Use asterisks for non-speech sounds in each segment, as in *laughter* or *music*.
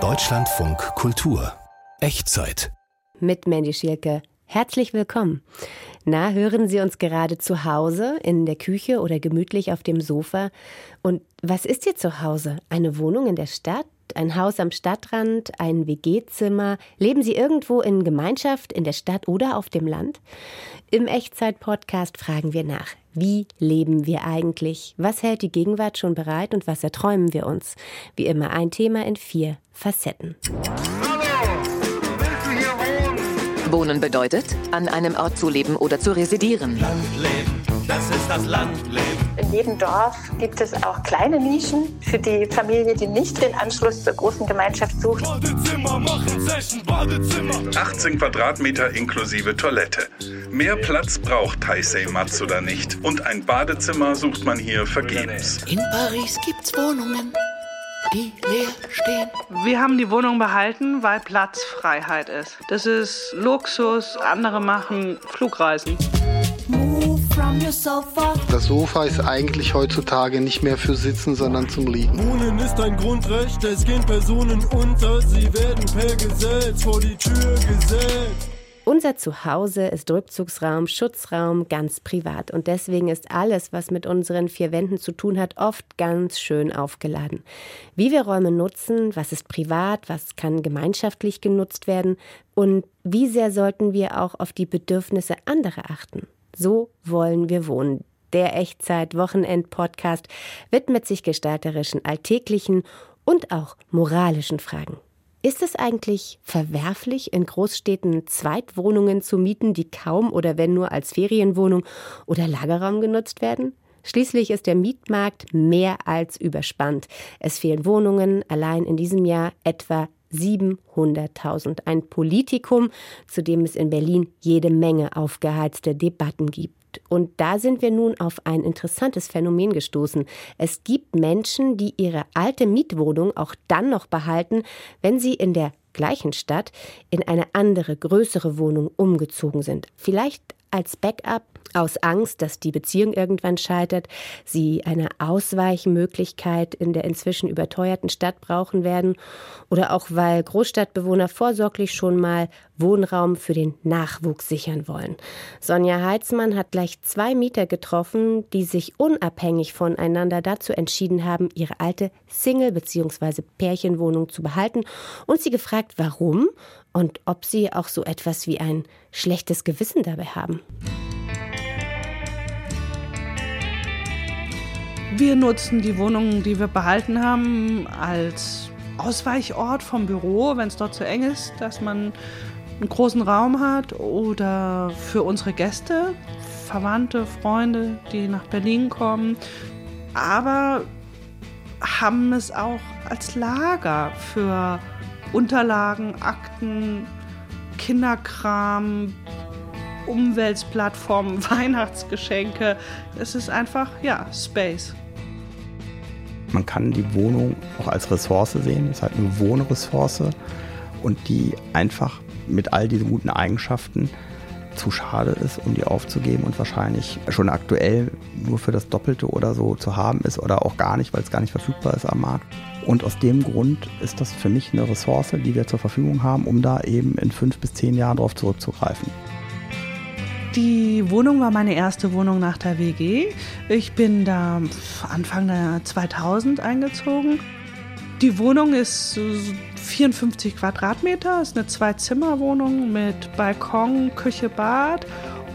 Deutschlandfunk Kultur Echtzeit mit Mandy Schielke. Herzlich willkommen. Na, hören Sie uns gerade zu Hause, in der Küche oder gemütlich auf dem Sofa? Und was ist Ihr Zuhause? Eine Wohnung in der Stadt? Ein Haus am Stadtrand? Ein WG-Zimmer? Leben Sie irgendwo in Gemeinschaft, in der Stadt oder auf dem Land? Im Echtzeit-Podcast fragen wir nach. Wie leben wir eigentlich? Was hält die Gegenwart schon bereit und was erträumen wir uns? Wie immer ein Thema in vier Facetten. Wohnen bedeutet, an einem Ort zu leben oder zu residieren. Landleben, das ist das Landleben. In jedem Dorf gibt es auch kleine Nischen für die Familie, die nicht den Anschluss zur großen Gemeinschaft sucht. Badezimmer machen Session, Badezimmer. 18 Quadratmeter inklusive Toilette. Mehr Platz braucht Taisei Matsuda nicht. Und ein Badezimmer sucht man hier vergebens. In Paris gibt's Wohnungen, die leer stehen. Wir haben die Wohnung behalten, weil Platzfreiheit ist. Das ist Luxus, andere machen Flugreisen. Das Sofa ist eigentlich heutzutage nicht mehr für Sitzen, sondern zum Liegen. Wohnen ist ein Grundrecht, es gehen Personen unter, sie werden per Gesetz vor die Tür gesetzt. Unser Zuhause ist Rückzugsraum, Schutzraum, ganz privat. Und deswegen ist alles, was mit unseren vier Wänden zu tun hat, oft ganz schön aufgeladen. Wie wir Räume nutzen, was ist privat, was kann gemeinschaftlich genutzt werden und wie sehr sollten wir auch auf die Bedürfnisse anderer achten. So wollen wir wohnen. Der Echtzeit-Wochenend-Podcast widmet sich gestalterischen, alltäglichen und auch moralischen Fragen. Ist es eigentlich verwerflich, in Großstädten Zweitwohnungen zu mieten, die kaum oder wenn nur als Ferienwohnung oder Lagerraum genutzt werden? Schließlich ist der Mietmarkt mehr als überspannt. Es fehlen Wohnungen, allein in diesem Jahr etwa 700.000. Ein Politikum, zu dem es in Berlin jede Menge aufgeheizte Debatten gibt. Und da sind wir nun auf ein interessantes Phänomen gestoßen. Es gibt Menschen, die ihre alte Mietwohnung auch dann noch behalten, wenn sie in der gleichen Stadt in eine andere, größere Wohnung umgezogen sind. Vielleicht als Backup aus Angst, dass die Beziehung irgendwann scheitert, sie eine Ausweichmöglichkeit in der inzwischen überteuerten Stadt brauchen werden oder auch weil Großstadtbewohner vorsorglich schon mal Wohnraum für den Nachwuchs sichern wollen. Sonja Heitzmann hat gleich zwei Mieter getroffen, die sich unabhängig voneinander dazu entschieden haben, ihre alte Single- bzw. Pärchenwohnung zu behalten und sie gefragt, warum und ob sie auch so etwas wie ein schlechtes Gewissen dabei haben. Wir nutzen die Wohnungen, die wir behalten haben, als Ausweichort vom Büro, wenn es dort zu eng ist, dass man einen großen Raum hat oder für unsere Gäste, Verwandte, Freunde, die nach Berlin kommen. Aber haben es auch als Lager für Unterlagen, Akten, Kinderkram, Umweltplattformen, *laughs* Weihnachtsgeschenke. Es ist einfach, ja, Space. Man kann die Wohnung auch als Ressource sehen. Es ist halt eine Wohnressource und die einfach mit all diesen guten Eigenschaften zu schade ist, um die aufzugeben und wahrscheinlich schon aktuell nur für das Doppelte oder so zu haben ist oder auch gar nicht, weil es gar nicht verfügbar ist am Markt. Und aus dem Grund ist das für mich eine Ressource, die wir zur Verfügung haben, um da eben in fünf bis zehn Jahren darauf zurückzugreifen. Die Wohnung war meine erste Wohnung nach der WG. Ich bin da Anfang der 2000 eingezogen. Die Wohnung ist 54 Quadratmeter, ist eine Zwei-Zimmer-Wohnung mit Balkon, Küche, Bad.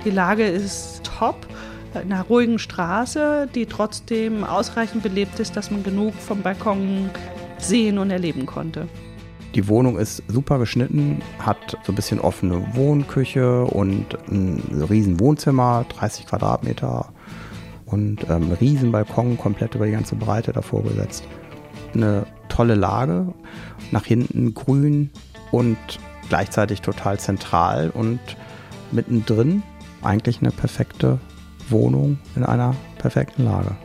Die Lage ist top, in einer ruhigen Straße, die trotzdem ausreichend belebt ist, dass man genug vom Balkon sehen und erleben konnte. Die Wohnung ist super geschnitten, hat so ein bisschen offene Wohnküche und ein riesen Wohnzimmer, 30 Quadratmeter und ähm, riesen Balkon komplett über die ganze Breite davor gesetzt. Eine tolle Lage, nach hinten grün und gleichzeitig total zentral und mittendrin eigentlich eine perfekte Wohnung in einer perfekten Lage.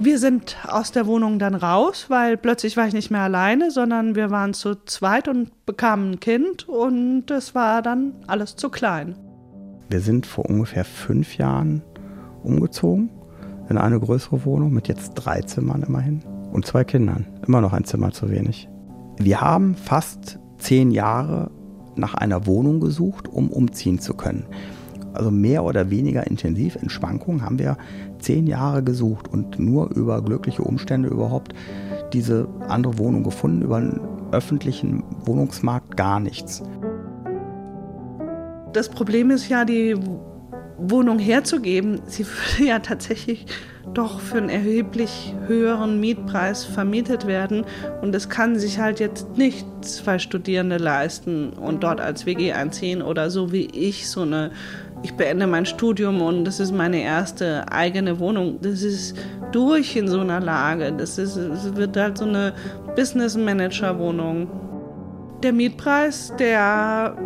Wir sind aus der Wohnung dann raus, weil plötzlich war ich nicht mehr alleine, sondern wir waren zu zweit und bekamen ein Kind und es war dann alles zu klein. Wir sind vor ungefähr fünf Jahren umgezogen in eine größere Wohnung mit jetzt drei Zimmern immerhin. Und zwei Kindern. Immer noch ein Zimmer zu wenig. Wir haben fast zehn Jahre nach einer Wohnung gesucht, um umziehen zu können. Also mehr oder weniger intensiv in Schwankungen haben wir zehn Jahre gesucht und nur über glückliche Umstände überhaupt diese andere Wohnung gefunden, über einen öffentlichen Wohnungsmarkt gar nichts. Das Problem ist ja, die Wohnung herzugeben. Sie würde ja tatsächlich doch für einen erheblich höheren Mietpreis vermietet werden. Und es kann sich halt jetzt nicht zwei Studierende leisten und dort als WG einziehen oder so wie ich so eine. Ich beende mein Studium und das ist meine erste eigene Wohnung. Das ist durch in so einer Lage. Das, ist, das wird halt so eine Business Manager Wohnung. Der Mietpreis, der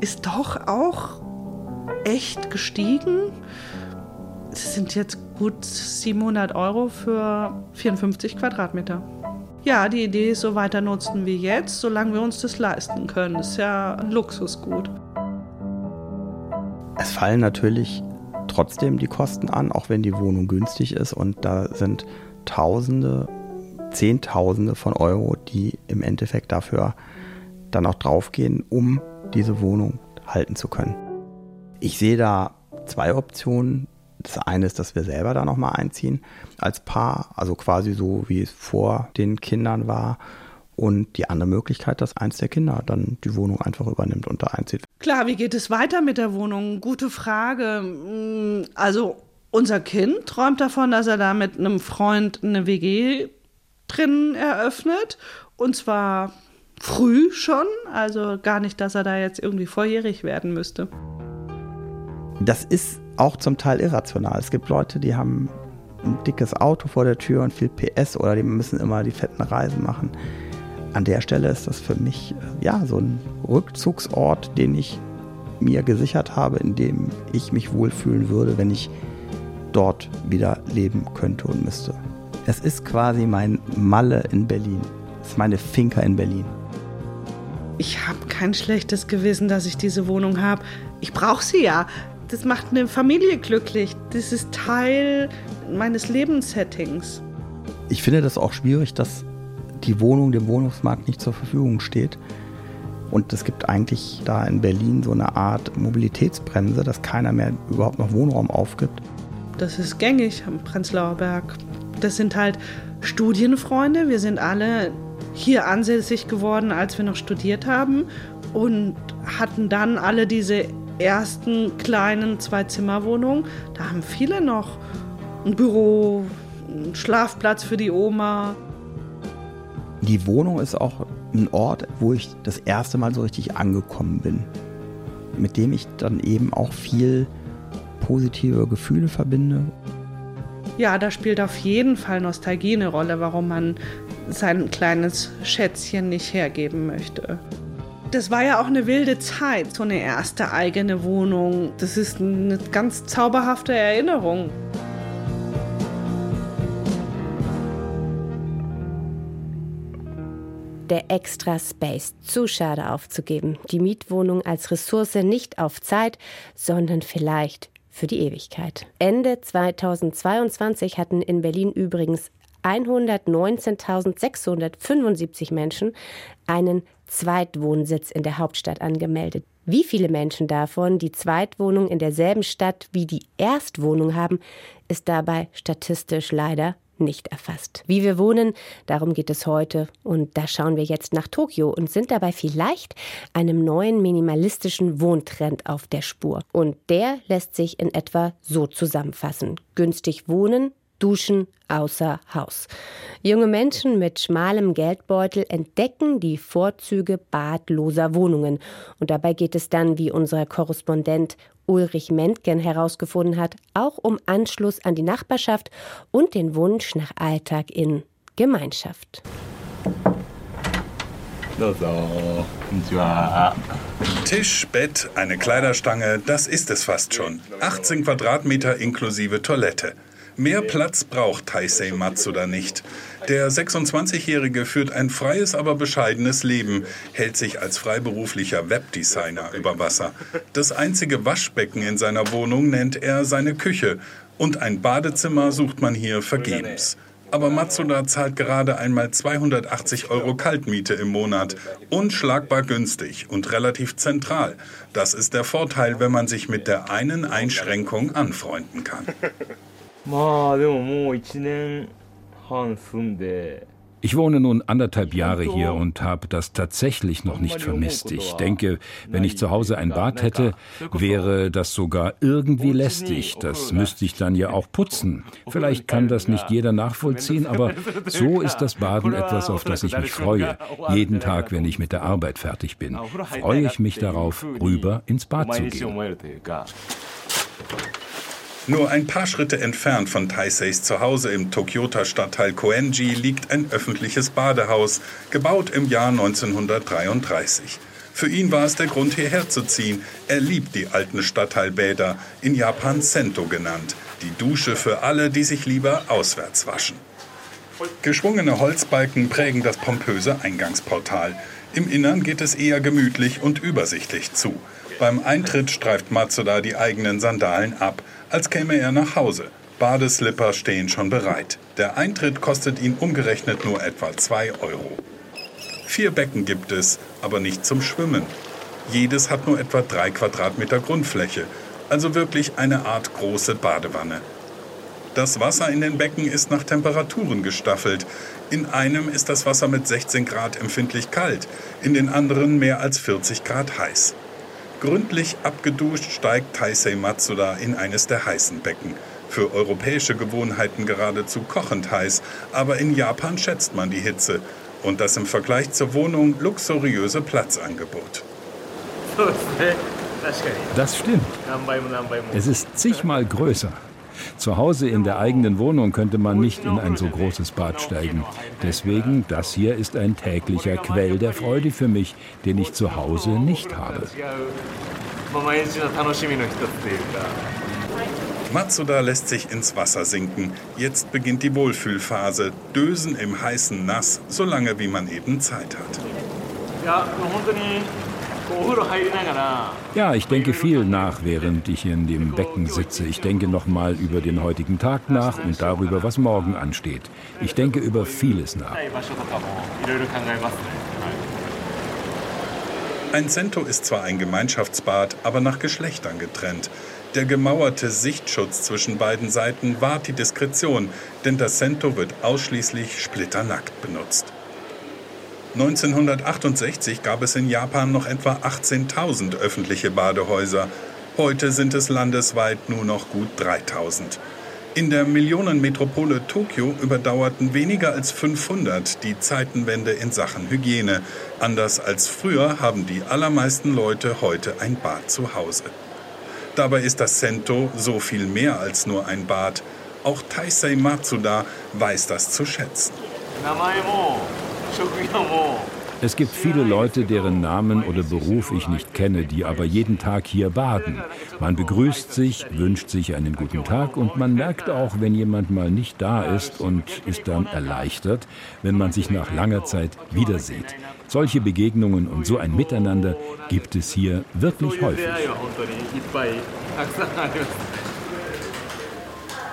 ist doch auch echt gestiegen. Es sind jetzt gut 700 Euro für 54 Quadratmeter. Ja, die Idee ist, so weiter nutzen wie jetzt, solange wir uns das leisten können. Das ist ja ein Luxusgut. Es fallen natürlich trotzdem die Kosten an, auch wenn die Wohnung günstig ist. Und da sind Tausende, Zehntausende von Euro, die im Endeffekt dafür dann auch draufgehen, um diese Wohnung halten zu können. Ich sehe da zwei Optionen. Das eine ist, dass wir selber da nochmal einziehen als Paar, also quasi so, wie es vor den Kindern war. Und die andere Möglichkeit, dass eins der Kinder dann die Wohnung einfach übernimmt und da einzieht. Klar, wie geht es weiter mit der Wohnung? Gute Frage. Mm, also unser Kind träumt davon, dass er da mit einem Freund eine WG drin eröffnet. Und zwar früh schon, also gar nicht, dass er da jetzt irgendwie volljährig werden müsste. Das ist auch zum Teil irrational. Es gibt Leute, die haben ein dickes Auto vor der Tür und viel PS oder die müssen immer die fetten Reisen machen. An der Stelle ist das für mich äh, ja so ein Rückzugsort, den ich mir gesichert habe, in dem ich mich wohlfühlen würde, wenn ich dort wieder leben könnte und müsste. Es ist quasi mein Malle in Berlin. Es ist meine Finca in Berlin. Ich habe kein schlechtes Gewissen, dass ich diese Wohnung habe. Ich brauche sie ja das macht eine Familie glücklich. Das ist Teil meines Lebenssettings. Ich finde das auch schwierig, dass die Wohnung dem Wohnungsmarkt nicht zur Verfügung steht. Und es gibt eigentlich da in Berlin so eine Art Mobilitätsbremse, dass keiner mehr überhaupt noch Wohnraum aufgibt. Das ist gängig am Prenzlauer Berg. Das sind halt Studienfreunde. Wir sind alle hier ansässig geworden, als wir noch studiert haben und hatten dann alle diese ersten kleinen Zwei-Zimmer-Wohnung, da haben viele noch ein Büro, einen Schlafplatz für die Oma. Die Wohnung ist auch ein Ort, wo ich das erste Mal so richtig angekommen bin, mit dem ich dann eben auch viel positive Gefühle verbinde. Ja, da spielt auf jeden Fall Nostalgie eine Rolle, warum man sein kleines Schätzchen nicht hergeben möchte. Das war ja auch eine wilde Zeit, so eine erste eigene Wohnung. Das ist eine ganz zauberhafte Erinnerung. Der extra Space zu schade aufzugeben. Die Mietwohnung als Ressource nicht auf Zeit, sondern vielleicht für die Ewigkeit. Ende 2022 hatten in Berlin übrigens 119.675 Menschen einen Zweitwohnsitz in der Hauptstadt angemeldet. Wie viele Menschen davon die Zweitwohnung in derselben Stadt wie die Erstwohnung haben, ist dabei statistisch leider nicht erfasst. Wie wir wohnen, darum geht es heute. Und da schauen wir jetzt nach Tokio und sind dabei vielleicht einem neuen minimalistischen Wohntrend auf der Spur. Und der lässt sich in etwa so zusammenfassen. Günstig wohnen, Duschen außer Haus. Junge Menschen mit schmalem Geldbeutel entdecken die Vorzüge badloser Wohnungen. Und dabei geht es dann, wie unser Korrespondent Ulrich Mentgen herausgefunden hat, auch um Anschluss an die Nachbarschaft und den Wunsch nach Alltag in Gemeinschaft. Tisch, Bett, eine Kleiderstange, das ist es fast schon. 18 Quadratmeter inklusive Toilette. Mehr Platz braucht Taisei Matsuda nicht. Der 26-Jährige führt ein freies, aber bescheidenes Leben, hält sich als freiberuflicher Webdesigner über Wasser. Das einzige Waschbecken in seiner Wohnung nennt er seine Küche und ein Badezimmer sucht man hier vergebens. Aber Matsuda zahlt gerade einmal 280 Euro Kaltmiete im Monat. Unschlagbar günstig und relativ zentral. Das ist der Vorteil, wenn man sich mit der einen Einschränkung anfreunden kann. *laughs* まあでももう1年半住んで Ich wohne nun anderthalb Jahre hier und habe das tatsächlich noch nicht vermisst. Ich denke, wenn ich zu Hause ein Bad hätte, wäre das sogar irgendwie lästig. Das müsste ich dann ja auch *laughs* putzen. Vielleicht kann das nicht jeder nachvollziehen, aber *laughs* so ist das Baden etwas, auf das ich mich freue. Jeden Tag, wenn ich mit der Arbeit fertig bin, freue ich mich darauf, rüber ins Bad zu gehen. Nur ein paar Schritte entfernt von Taiseis Zuhause im Tokyota Stadtteil Koenji liegt ein öffentliches Badehaus, gebaut im Jahr 1933. Für ihn war es der Grund, hierher zu ziehen. Er liebt die alten Stadtteilbäder, in Japan Sento genannt, die Dusche für alle, die sich lieber auswärts waschen. Geschwungene Holzbalken prägen das pompöse Eingangsportal. Im Innern geht es eher gemütlich und übersichtlich zu. Beim Eintritt streift Matsuda die eigenen Sandalen ab als käme er nach Hause. Badeslipper stehen schon bereit. Der Eintritt kostet ihn umgerechnet nur etwa 2 Euro. Vier Becken gibt es, aber nicht zum Schwimmen. Jedes hat nur etwa 3 Quadratmeter Grundfläche, also wirklich eine Art große Badewanne. Das Wasser in den Becken ist nach Temperaturen gestaffelt. In einem ist das Wasser mit 16 Grad empfindlich kalt, in den anderen mehr als 40 Grad heiß. Gründlich abgeduscht steigt Taisei Matsuda in eines der heißen Becken. Für europäische Gewohnheiten geradezu kochend heiß, aber in Japan schätzt man die Hitze und das im Vergleich zur Wohnung luxuriöse Platzangebot. *laughs* Das stimmt. Es ist zigmal größer. Zu Hause in der eigenen Wohnung könnte man nicht in ein so großes Bad steigen. Deswegen, das hier ist ein täglicher Quell der Freude für mich, den ich zu Hause nicht habe. Matsuda lässt sich ins Wasser sinken. Jetzt beginnt die Wohlfühlphase. Dösen im heißen Nass, so lange wie man eben Zeit hat. Ja, ich denke viel nach, während ich in dem Becken sitze. Ich denke nochmal über den heutigen Tag nach und darüber, was morgen ansteht. Ich denke über vieles nach. Ein Sento ist zwar ein Gemeinschaftsbad, aber nach Geschlechtern getrennt. Der gemauerte Sichtschutz zwischen beiden Seiten wahrt die Diskretion, denn das Sento wird ausschließlich splitternackt benutzt. 1968 gab es in Japan noch etwa 18.000 öffentliche Badehäuser. Heute sind es landesweit nur noch gut 3000. In der Millionenmetropole Tokio überdauerten weniger als 500 die Zeitenwende in Sachen Hygiene. Anders als früher haben die allermeisten Leute heute ein Bad zu Hause. Dabei ist das Sento so viel mehr als nur ein Bad. Auch Taisei Matsuda weiß das zu schätzen. Es gibt viele Leute, deren Namen oder Beruf ich nicht kenne, die aber jeden Tag hier baden. Man begrüßt sich, wünscht sich einen guten Tag und man merkt auch, wenn jemand mal nicht da ist und ist dann erleichtert, wenn man sich nach langer Zeit wiedersieht. Solche Begegnungen und so ein Miteinander gibt es hier wirklich häufig.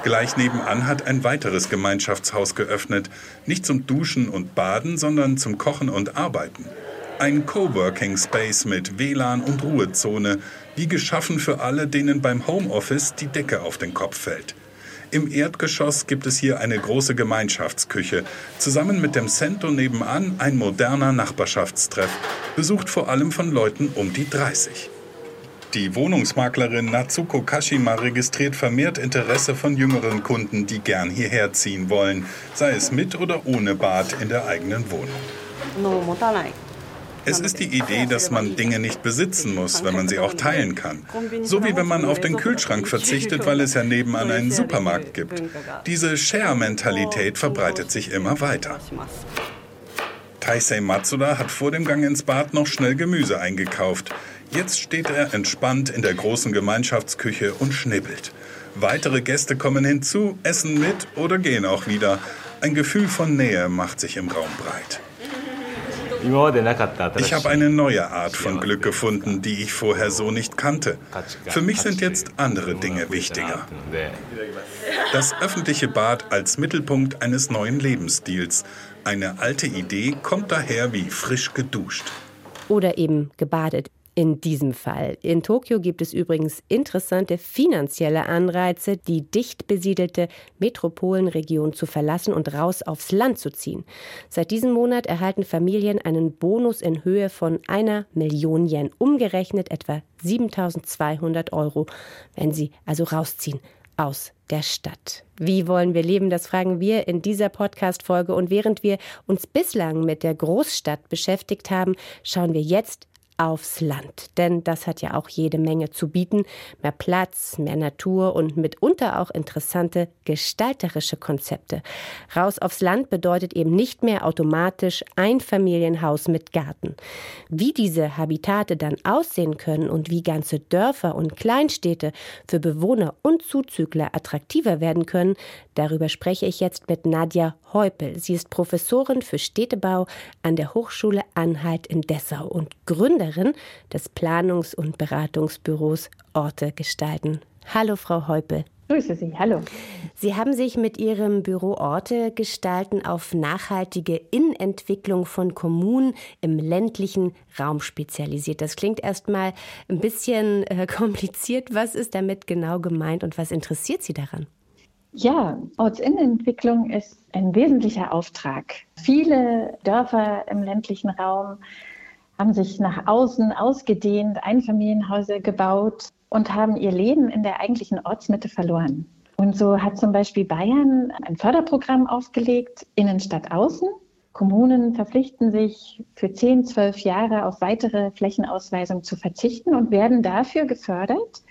Gleich nebenan hat ein weiteres Gemeinschaftshaus geöffnet. Nicht zum Duschen und Baden, sondern zum Kochen und Arbeiten. Ein Coworking Space mit WLAN und Ruhezone, wie geschaffen für alle, denen beim Homeoffice die Decke auf den Kopf fällt. Im Erdgeschoss gibt es hier eine große Gemeinschaftsküche. Zusammen mit dem Cento nebenan ein moderner Nachbarschaftstreff, besucht vor allem von Leuten um die 30. Die Wohnungsmaklerin Natsuko Kashima registriert vermehrt Interesse von jüngeren Kunden, die gern hierher ziehen wollen, sei es mit oder ohne Bad in der eigenen Wohnung. Es ist die Idee, dass man Dinge nicht besitzen muss, wenn man sie auch teilen kann. So wie wenn man auf den Kühlschrank verzichtet, weil es ja nebenan einen Supermarkt gibt. Diese Share-Mentalität verbreitet sich immer weiter. Taisei Matsuda hat vor dem Gang ins Bad noch schnell Gemüse eingekauft. Jetzt steht er entspannt in der großen Gemeinschaftsküche und schnibbelt. Weitere Gäste kommen hinzu, essen mit oder gehen auch wieder. Ein Gefühl von Nähe macht sich im Raum breit. Ich habe eine neue Art von Glück gefunden, die ich vorher so nicht kannte. Für mich sind jetzt andere Dinge wichtiger. Das öffentliche Bad als Mittelpunkt eines neuen Lebensstils. Eine alte Idee kommt daher wie frisch geduscht. Oder eben gebadet in diesem Fall. In Tokio gibt es übrigens interessante finanzielle Anreize, die dicht besiedelte Metropolenregion zu verlassen und raus aufs Land zu ziehen. Seit diesem Monat erhalten Familien einen Bonus in Höhe von einer Million Yen, umgerechnet etwa 7200 Euro, wenn sie also rausziehen aus der Stadt. Wie wollen wir leben? Das fragen wir in dieser Podcast-Folge. Und während wir uns bislang mit der Großstadt beschäftigt haben, schauen wir jetzt aufs Land. Denn das hat ja auch jede Menge zu bieten. Mehr Platz, mehr Natur und mitunter auch interessante gestalterische Konzepte. Raus aufs Land bedeutet eben nicht mehr automatisch ein Familienhaus mit Garten. Wie diese Habitate dann aussehen können und wie ganze Dörfer und Kleinstädte für Bewohner und Zuzügler attraktiver werden können, darüber spreche ich jetzt mit Nadja Heupel. Sie ist Professorin für Städtebau an der Hochschule Anhalt in Dessau und Gründerin des Planungs- und Beratungsbüros Orte gestalten. Hallo, Frau Heupel. Grüße Sie, hallo. Sie haben sich mit Ihrem Büro Orte gestalten auf nachhaltige Innenentwicklung von Kommunen im ländlichen Raum spezialisiert. Das klingt erstmal ein bisschen äh, *laughs* kompliziert. Was ist damit genau gemeint und was interessiert Sie daran? Ja, Ortsinnenentwicklung ist ein wesentlicher Auftrag. Viele Dörfer im ländlichen Raum haben sich nach außen ausgedehnt, Einfamilienhäuser gebaut und haben ihr Leben in der eigentlichen Ortsmitte verloren. Und so hat zum Beispiel Bayern ein Förderprogramm aufgelegt, Innenstadt Außen. Kommunen verpflichten sich für 10, 12 Jahre auf weitere Flächenausweisung zu verzichten und werden dafür gefördert,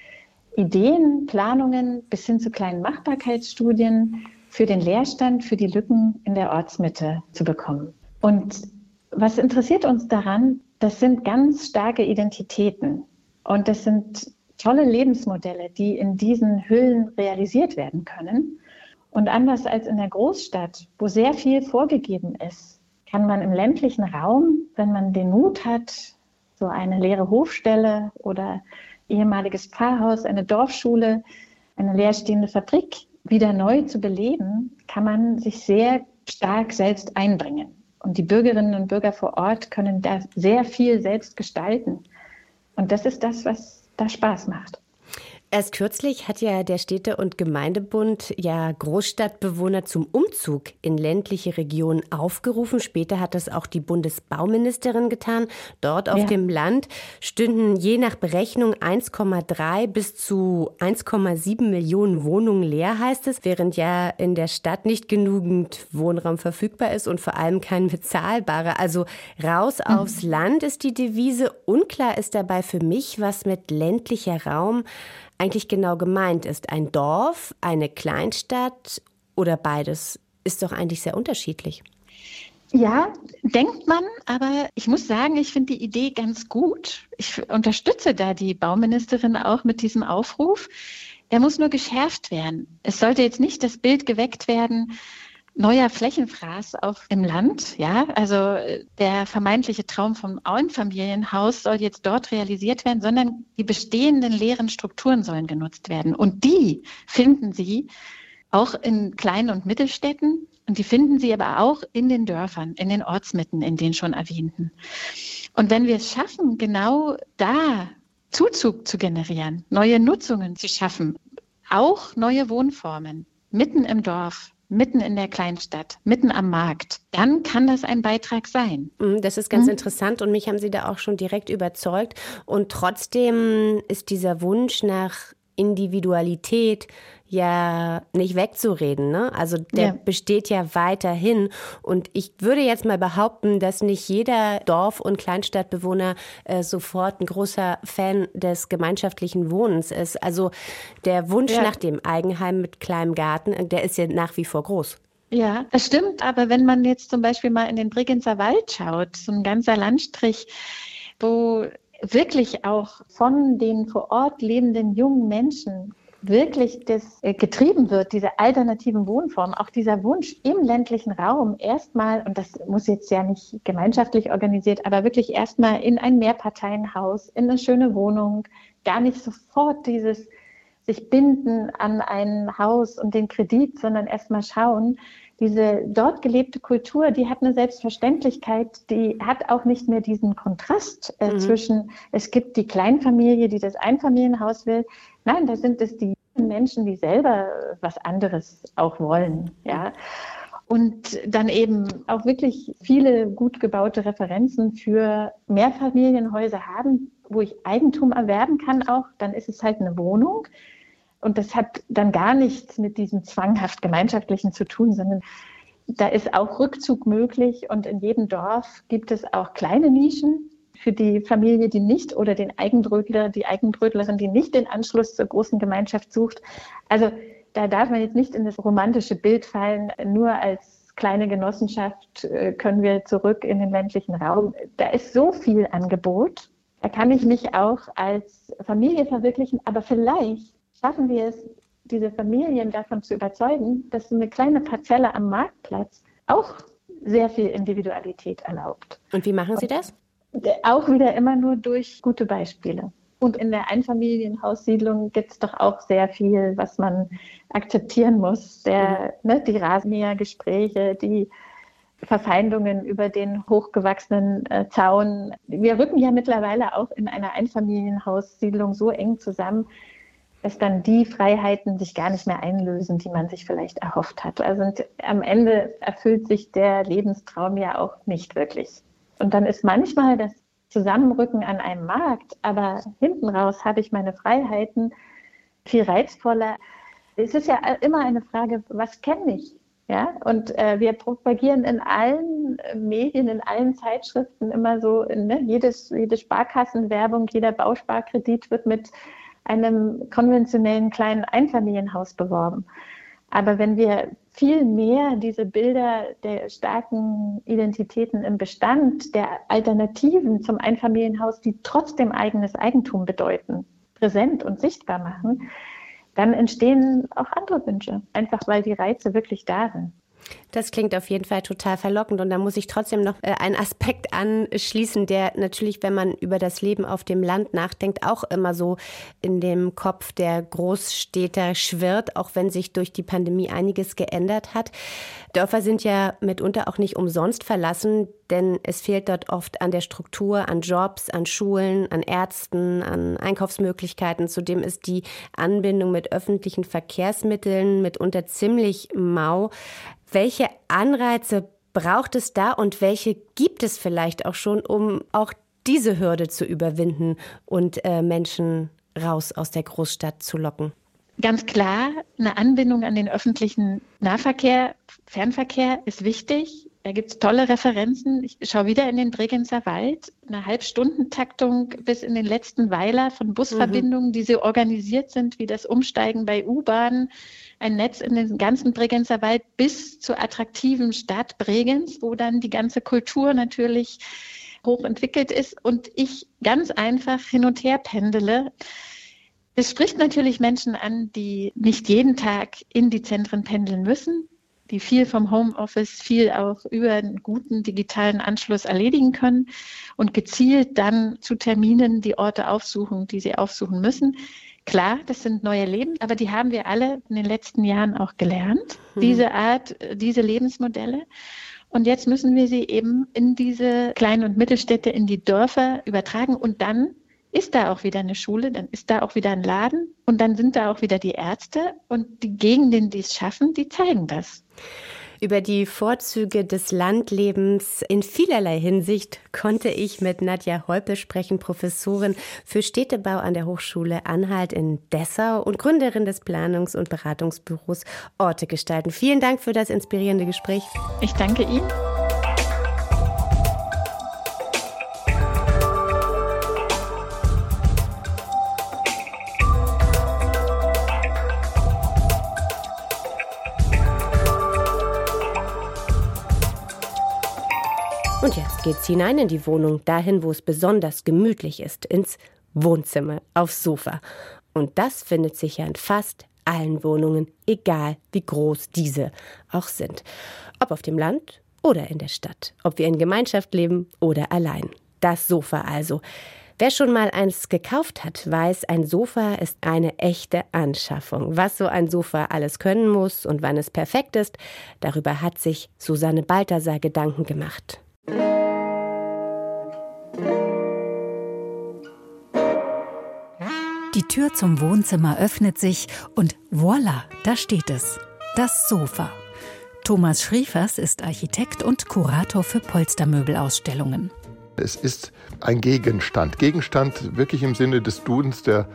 Ideen, Planungen bis hin zu kleinen Machbarkeitsstudien für den Leerstand, für die Lücken in der Ortsmitte zu bekommen. Und was interessiert uns daran? Das sind ganz starke Identitäten und das sind tolle Lebensmodelle, die in diesen Hüllen realisiert werden können. Und anders als in der Großstadt, wo sehr viel vorgegeben ist, kann man im ländlichen Raum, wenn man den Mut hat, so eine leere Hofstelle oder ehemaliges Pfarrhaus, eine Dorfschule, eine leerstehende Fabrik wieder neu zu beleben, kann man sich sehr stark selbst einbringen. Und die Bürgerinnen und Bürger vor Ort können da sehr viel selbst gestalten. Und das ist das, was da Spaß macht. Erst kürzlich hat ja der Städte- und Gemeindebund ja Großstadtbewohner zum Umzug in ländliche Regionen aufgerufen. Später hat das auch die Bundesbauministerin getan. Dort auf ja. dem Land stünden je nach Berechnung 1,3 bis zu 1,7 Millionen Wohnungen leer, heißt es, während ja in der Stadt nicht genügend Wohnraum verfügbar ist und vor allem kein bezahlbarer. Also raus mhm. aufs Land ist die Devise. Unklar ist dabei für mich, was mit ländlicher Raum eigentlich genau gemeint ist. Ein Dorf, eine Kleinstadt oder beides ist doch eigentlich sehr unterschiedlich. Ja, denkt man, aber ich muss sagen, ich finde die Idee ganz gut. Ich unterstütze da die Bauministerin auch mit diesem Aufruf. Der muss nur geschärft werden. Es sollte jetzt nicht das Bild geweckt werden, neuer Flächenfraß auf im Land. Ja, also äh, der vermeintliche Traum vom Einfamilienhaus soll jetzt dort realisiert werden, sondern die bestehenden leeren Strukturen sollen genutzt werden. Und die finden Sie auch in kleinen und Mittelstädten. Und die finden Sie aber auch in den Dörfern, in den Ortsmitten, in den schon erwähnten. Und wenn wir es schaffen, genau da Zuzug zu generieren, neue Nutzungen zu schaffen, auch neue Wohnformen mitten im Dorf, mitten in der Kleinstadt, mitten am Markt, dann kann das ein Beitrag sein. Mhm, das ist ganz mhm. interessant und mich haben Sie da auch schon direkt überzeugt. Und trotzdem ist dieser Wunsch nach Individualität ja nicht wegzureden. Ne? Also der ja. besteht ja weiterhin. Und ich würde jetzt mal behaupten, dass nicht jeder Dorf- und Kleinstadtbewohner äh, sofort ein großer Fan des gemeinschaftlichen Wohnens ist. Also der Wunsch ja. nach dem Eigenheim mit kleinem Garten, äh, der ist ja nach wie vor groß. Ja, das stimmt. Aber wenn man jetzt zum Beispiel mal in den Bregenzer Wald schaut, so ein ganzer Landstrich, wo wirklich auch von den vor Ort lebenden jungen Menschen wirklich das äh, getrieben wird, diese alternativen Wohnformen, auch dieser Wunsch im ländlichen Raum erstmal, und das muss jetzt ja nicht gemeinschaftlich organisiert, aber wirklich erstmal in ein Mehrparteienhaus, in eine schöne Wohnung, gar nicht sofort dieses sich binden an ein Haus und den Kredit, sondern erstmal schauen, diese dort gelebte Kultur, die hat eine Selbstverständlichkeit, die hat auch nicht mehr diesen Kontrast äh, mhm. zwischen, es gibt die Kleinfamilie, die das Einfamilienhaus will. Nein, da sind es die Menschen, die selber was anderes auch wollen. Ja. Und dann eben auch wirklich viele gut gebaute Referenzen für Mehrfamilienhäuser haben, wo ich Eigentum erwerben kann auch. Dann ist es halt eine Wohnung und das hat dann gar nichts mit diesem zwanghaft gemeinschaftlichen zu tun, sondern da ist auch Rückzug möglich und in jedem Dorf gibt es auch kleine Nischen für die Familie, die nicht oder den Eigenbrötler, die Eigenbrötlerin, die nicht den Anschluss zur großen Gemeinschaft sucht. Also da darf man jetzt nicht in das romantische Bild fallen, nur als kleine Genossenschaft äh, können wir zurück in den ländlichen Raum. Da ist so viel Angebot. Da kann ich mich auch als Familie verwirklichen, aber vielleicht schaffen wir es, diese Familien davon zu überzeugen, dass eine kleine Parzelle am Marktplatz auch sehr viel Individualität erlaubt. Und wie machen Sie das? Auch wieder immer nur durch gute Beispiele. Und in der Einfamilienhaussiedlung gibt es doch auch sehr viel, was man akzeptieren muss. Der, ne, die Rasenmähergespräche, die Verfeindungen über den hochgewachsenen äh, Zaun. Wir rücken ja mittlerweile auch in einer Einfamilienhaussiedlung so eng zusammen, dass dann die Freiheiten sich gar nicht mehr einlösen, die man sich vielleicht erhofft hat. Also am Ende erfüllt sich der Lebenstraum ja auch nicht wirklich. Und dann ist manchmal das Zusammenrücken an einem Markt, aber hinten raus habe ich meine Freiheiten viel reizvoller. Es ist ja immer eine Frage, was kenne ich? Ja, und äh, wir propagieren in allen Medien, in allen Zeitschriften immer so, ne, jedes, jede Sparkassenwerbung, jeder Bausparkredit wird mit einem konventionellen kleinen Einfamilienhaus beworben. Aber wenn wir viel mehr diese Bilder der starken Identitäten im Bestand, der Alternativen zum Einfamilienhaus, die trotzdem eigenes Eigentum bedeuten, präsent und sichtbar machen, dann entstehen auch andere Wünsche, einfach weil die Reize wirklich da sind. Das klingt auf jeden Fall total verlockend. Und da muss ich trotzdem noch äh, einen Aspekt anschließen, der natürlich, wenn man über das Leben auf dem Land nachdenkt, auch immer so in dem Kopf der Großstädter schwirrt, auch wenn sich durch die Pandemie einiges geändert hat. Dörfer sind ja mitunter auch nicht umsonst verlassen, denn es fehlt dort oft an der Struktur, an Jobs, an Schulen, an Ärzten, an Einkaufsmöglichkeiten. Zudem ist die Anbindung mit öffentlichen Verkehrsmitteln mitunter ziemlich mau. Welche Anreize braucht es da und welche gibt es vielleicht auch schon, um auch diese Hürde zu überwinden und äh, Menschen raus aus der Großstadt zu locken? Ganz klar, eine Anbindung an den öffentlichen Nahverkehr, Fernverkehr ist wichtig. Da gibt es tolle Referenzen. Ich schaue wieder in den Bregenzer Wald. Eine Halbstundentaktung bis in den letzten Weiler von Busverbindungen, mhm. die so organisiert sind wie das Umsteigen bei U-Bahnen ein Netz in den ganzen Bregenzer Wald bis zur attraktiven Stadt Bregenz, wo dann die ganze Kultur natürlich hochentwickelt ist und ich ganz einfach hin und her pendele. Es spricht natürlich Menschen an, die nicht jeden Tag in die Zentren pendeln müssen, die viel vom Homeoffice, viel auch über einen guten digitalen Anschluss erledigen können und gezielt dann zu Terminen die Orte aufsuchen, die sie aufsuchen müssen. Klar, das sind neue Leben, aber die haben wir alle in den letzten Jahren auch gelernt, mhm. diese Art, diese Lebensmodelle. Und jetzt müssen wir sie eben in diese kleinen und Mittelstädte, in die Dörfer übertragen. Und dann ist da auch wieder eine Schule, dann ist da auch wieder ein Laden und dann sind da auch wieder die Ärzte. Und die Gegenden, die es schaffen, die zeigen das. Über die Vorzüge des Landlebens in vielerlei Hinsicht konnte ich mit Nadja Holpe sprechen, Professorin für Städtebau an der Hochschule Anhalt in Dessau und Gründerin des Planungs- und Beratungsbüros Orte gestalten. Vielen Dank für das inspirierende Gespräch. Ich danke Ihnen. Geht's hinein in die Wohnung, dahin, wo es besonders gemütlich ist, ins Wohnzimmer, aufs Sofa. Und das findet sich ja in fast allen Wohnungen, egal wie groß diese auch sind. Ob auf dem Land oder in der Stadt, ob wir in Gemeinschaft leben oder allein. Das Sofa also. Wer schon mal eins gekauft hat, weiß, ein Sofa ist eine echte Anschaffung. Was so ein Sofa alles können muss und wann es perfekt ist, darüber hat sich Susanne Balthasar Gedanken gemacht. Die Tür zum Wohnzimmer öffnet sich und voilà, da steht es. Das Sofa. Thomas Schriefers ist Architekt und Kurator für Polstermöbelausstellungen. Es ist ein Gegenstand. Gegenstand wirklich im Sinne des Dudens der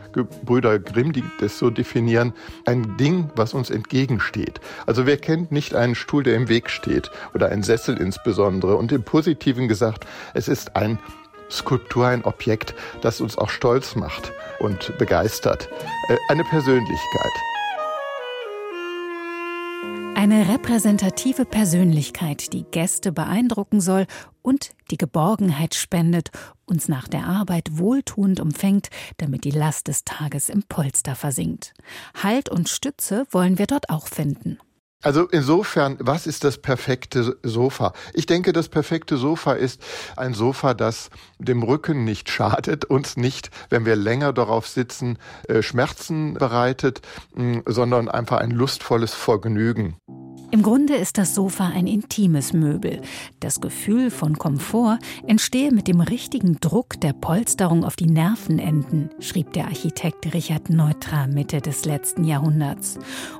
Brüder Grimm, die das so definieren. Ein Ding, was uns entgegensteht. Also wer kennt nicht einen Stuhl, der im Weg steht oder einen Sessel insbesondere? Und im Positiven gesagt, es ist ein Skulptur, ein Objekt, das uns auch stolz macht und begeistert. Äh, eine Persönlichkeit. Eine repräsentative Persönlichkeit, die Gäste beeindrucken soll und die Geborgenheit spendet, uns nach der Arbeit wohltuend umfängt, damit die Last des Tages im Polster versinkt. Halt und Stütze wollen wir dort auch finden. Also insofern, was ist das perfekte Sofa? Ich denke, das perfekte Sofa ist ein Sofa, das dem Rücken nicht schadet, uns nicht, wenn wir länger darauf sitzen, äh, Schmerzen bereitet, sondern einfach ein lustvolles Vergnügen. Im Grunde ist das Sofa ein intimes Möbel. Das Gefühl von Komfort entstehe mit dem richtigen Druck der Polsterung auf die Nervenenden, schrieb der Architekt Richard Neutra Mitte des letzten Jahrhunderts.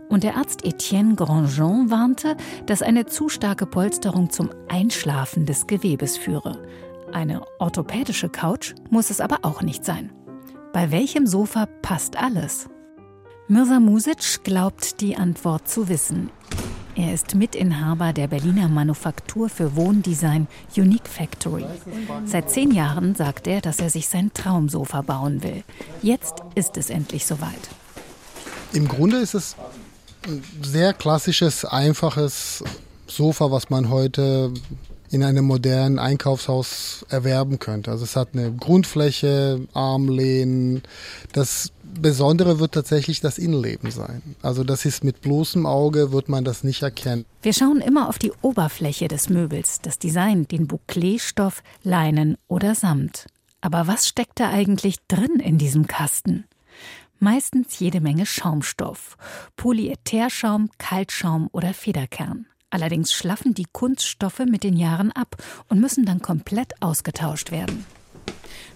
Und der Arzt Etienne Grandjean warnte, dass eine zu starke Polsterung zum Einschlafen des Gewebes führe. Eine orthopädische Couch muss es aber auch nicht sein. Bei welchem Sofa passt alles? Mirza Music glaubt die Antwort zu wissen. Er ist Mitinhaber der Berliner Manufaktur für Wohndesign Unique Factory. Seit zehn Jahren sagt er, dass er sich sein Traumsofa bauen will. Jetzt ist es endlich soweit. Im Grunde ist es ein sehr klassisches, einfaches Sofa, was man heute in einem modernen Einkaufshaus erwerben könnte. Also es hat eine Grundfläche, Armlehnen. Das Besondere wird tatsächlich das Innenleben sein. Also das ist mit bloßem Auge wird man das nicht erkennen. Wir schauen immer auf die Oberfläche des Möbels, das Design, den Bouclé-Stoff, Leinen oder Samt. Aber was steckt da eigentlich drin in diesem Kasten? Meistens jede Menge Schaumstoff. Polyätherschaum, Kaltschaum oder Federkern. Allerdings schlaffen die Kunststoffe mit den Jahren ab und müssen dann komplett ausgetauscht werden.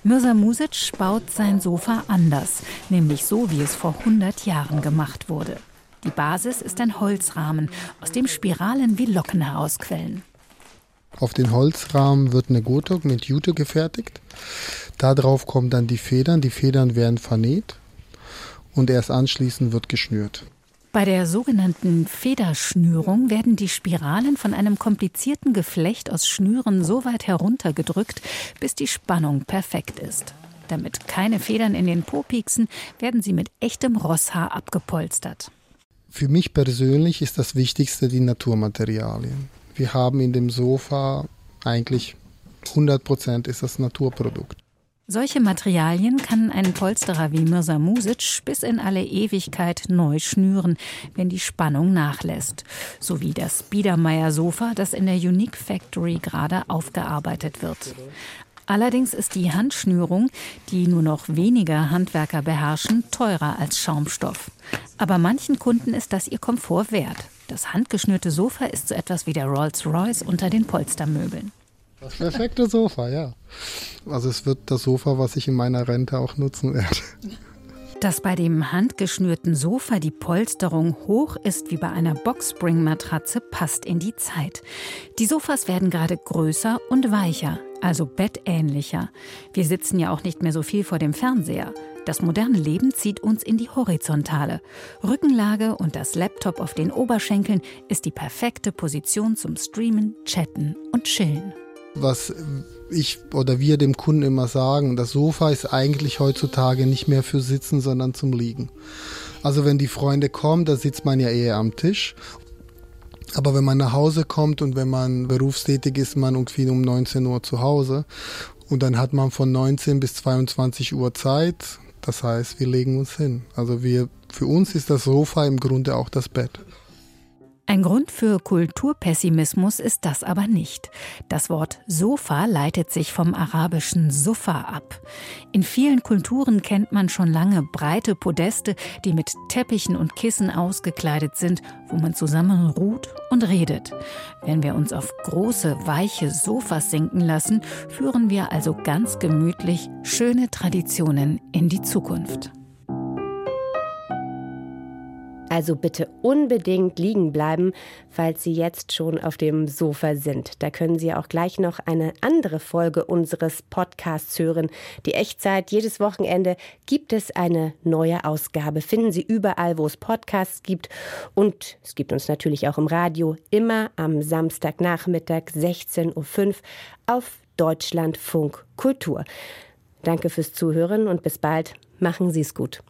Mirza Music baut sein Sofa anders, nämlich so, wie es vor 100 Jahren gemacht wurde. Die Basis ist ein Holzrahmen, aus dem Spiralen wie Locken herausquellen. Auf den Holzrahmen wird eine Gotok mit Jute gefertigt. Darauf kommen dann die Federn. Die Federn werden vernäht und erst anschließend wird geschnürt. Bei der sogenannten Federschnürung werden die Spiralen von einem komplizierten Geflecht aus Schnüren so weit heruntergedrückt, bis die Spannung perfekt ist. Damit keine Federn in den Po pieksen, werden sie mit echtem Rosshaar abgepolstert. Für mich persönlich ist das Wichtigste die Naturmaterialien. Wir haben in dem Sofa eigentlich 100 Prozent ist das Naturprodukt. Solche Materialien kann ein Polsterer wie Mirza Music bis in alle Ewigkeit neu schnüren, wenn die Spannung nachlässt. So wie das Biedermeier-Sofa, das in der Unique Factory gerade aufgearbeitet wird. Allerdings ist die Handschnürung, die nur noch weniger Handwerker beherrschen, teurer als Schaumstoff. Aber manchen Kunden ist das ihr Komfort wert. Das handgeschnürte Sofa ist so etwas wie der Rolls-Royce unter den Polstermöbeln. Das perfekte Sofa, ja. Also es wird das Sofa, was ich in meiner Rente auch nutzen werde. Dass bei dem handgeschnürten Sofa die Polsterung hoch ist wie bei einer Boxspring-Matratze, passt in die Zeit. Die Sofas werden gerade größer und weicher, also bettähnlicher. Wir sitzen ja auch nicht mehr so viel vor dem Fernseher. Das moderne Leben zieht uns in die Horizontale. Rückenlage und das Laptop auf den Oberschenkeln ist die perfekte Position zum Streamen, Chatten und Chillen was ich oder wir dem Kunden immer sagen, das Sofa ist eigentlich heutzutage nicht mehr für Sitzen, sondern zum Liegen. Also wenn die Freunde kommen, da sitzt man ja eher am Tisch. Aber wenn man nach Hause kommt und wenn man berufstätig ist, man irgendwie um 19 Uhr zu Hause und dann hat man von 19 bis 22 Uhr Zeit, Das heißt, wir legen uns hin. Also wir, für uns ist das Sofa im Grunde auch das Bett. Ein Grund für Kulturpessimismus ist das aber nicht. Das Wort Sofa leitet sich vom arabischen Sufa ab. In vielen Kulturen kennt man schon lange breite Podeste, die mit Teppichen und Kissen ausgekleidet sind, wo man zusammen ruht und redet. Wenn wir uns auf große, weiche Sofas sinken lassen, führen wir also ganz gemütlich schöne Traditionen in die Zukunft. Also bitte unbedingt liegen bleiben, falls Sie jetzt schon auf dem Sofa sind. Da können Sie auch gleich noch eine andere Folge unseres Podcasts hören. Die Echtzeit, jedes Wochenende gibt es eine neue Ausgabe. Finden Sie überall, wo es Podcasts gibt. Und es gibt uns natürlich auch im Radio, immer am Samstagnachmittag 16.05 Uhr auf Deutschlandfunk Kultur. Danke fürs Zuhören und bis bald. Machen Sie es gut.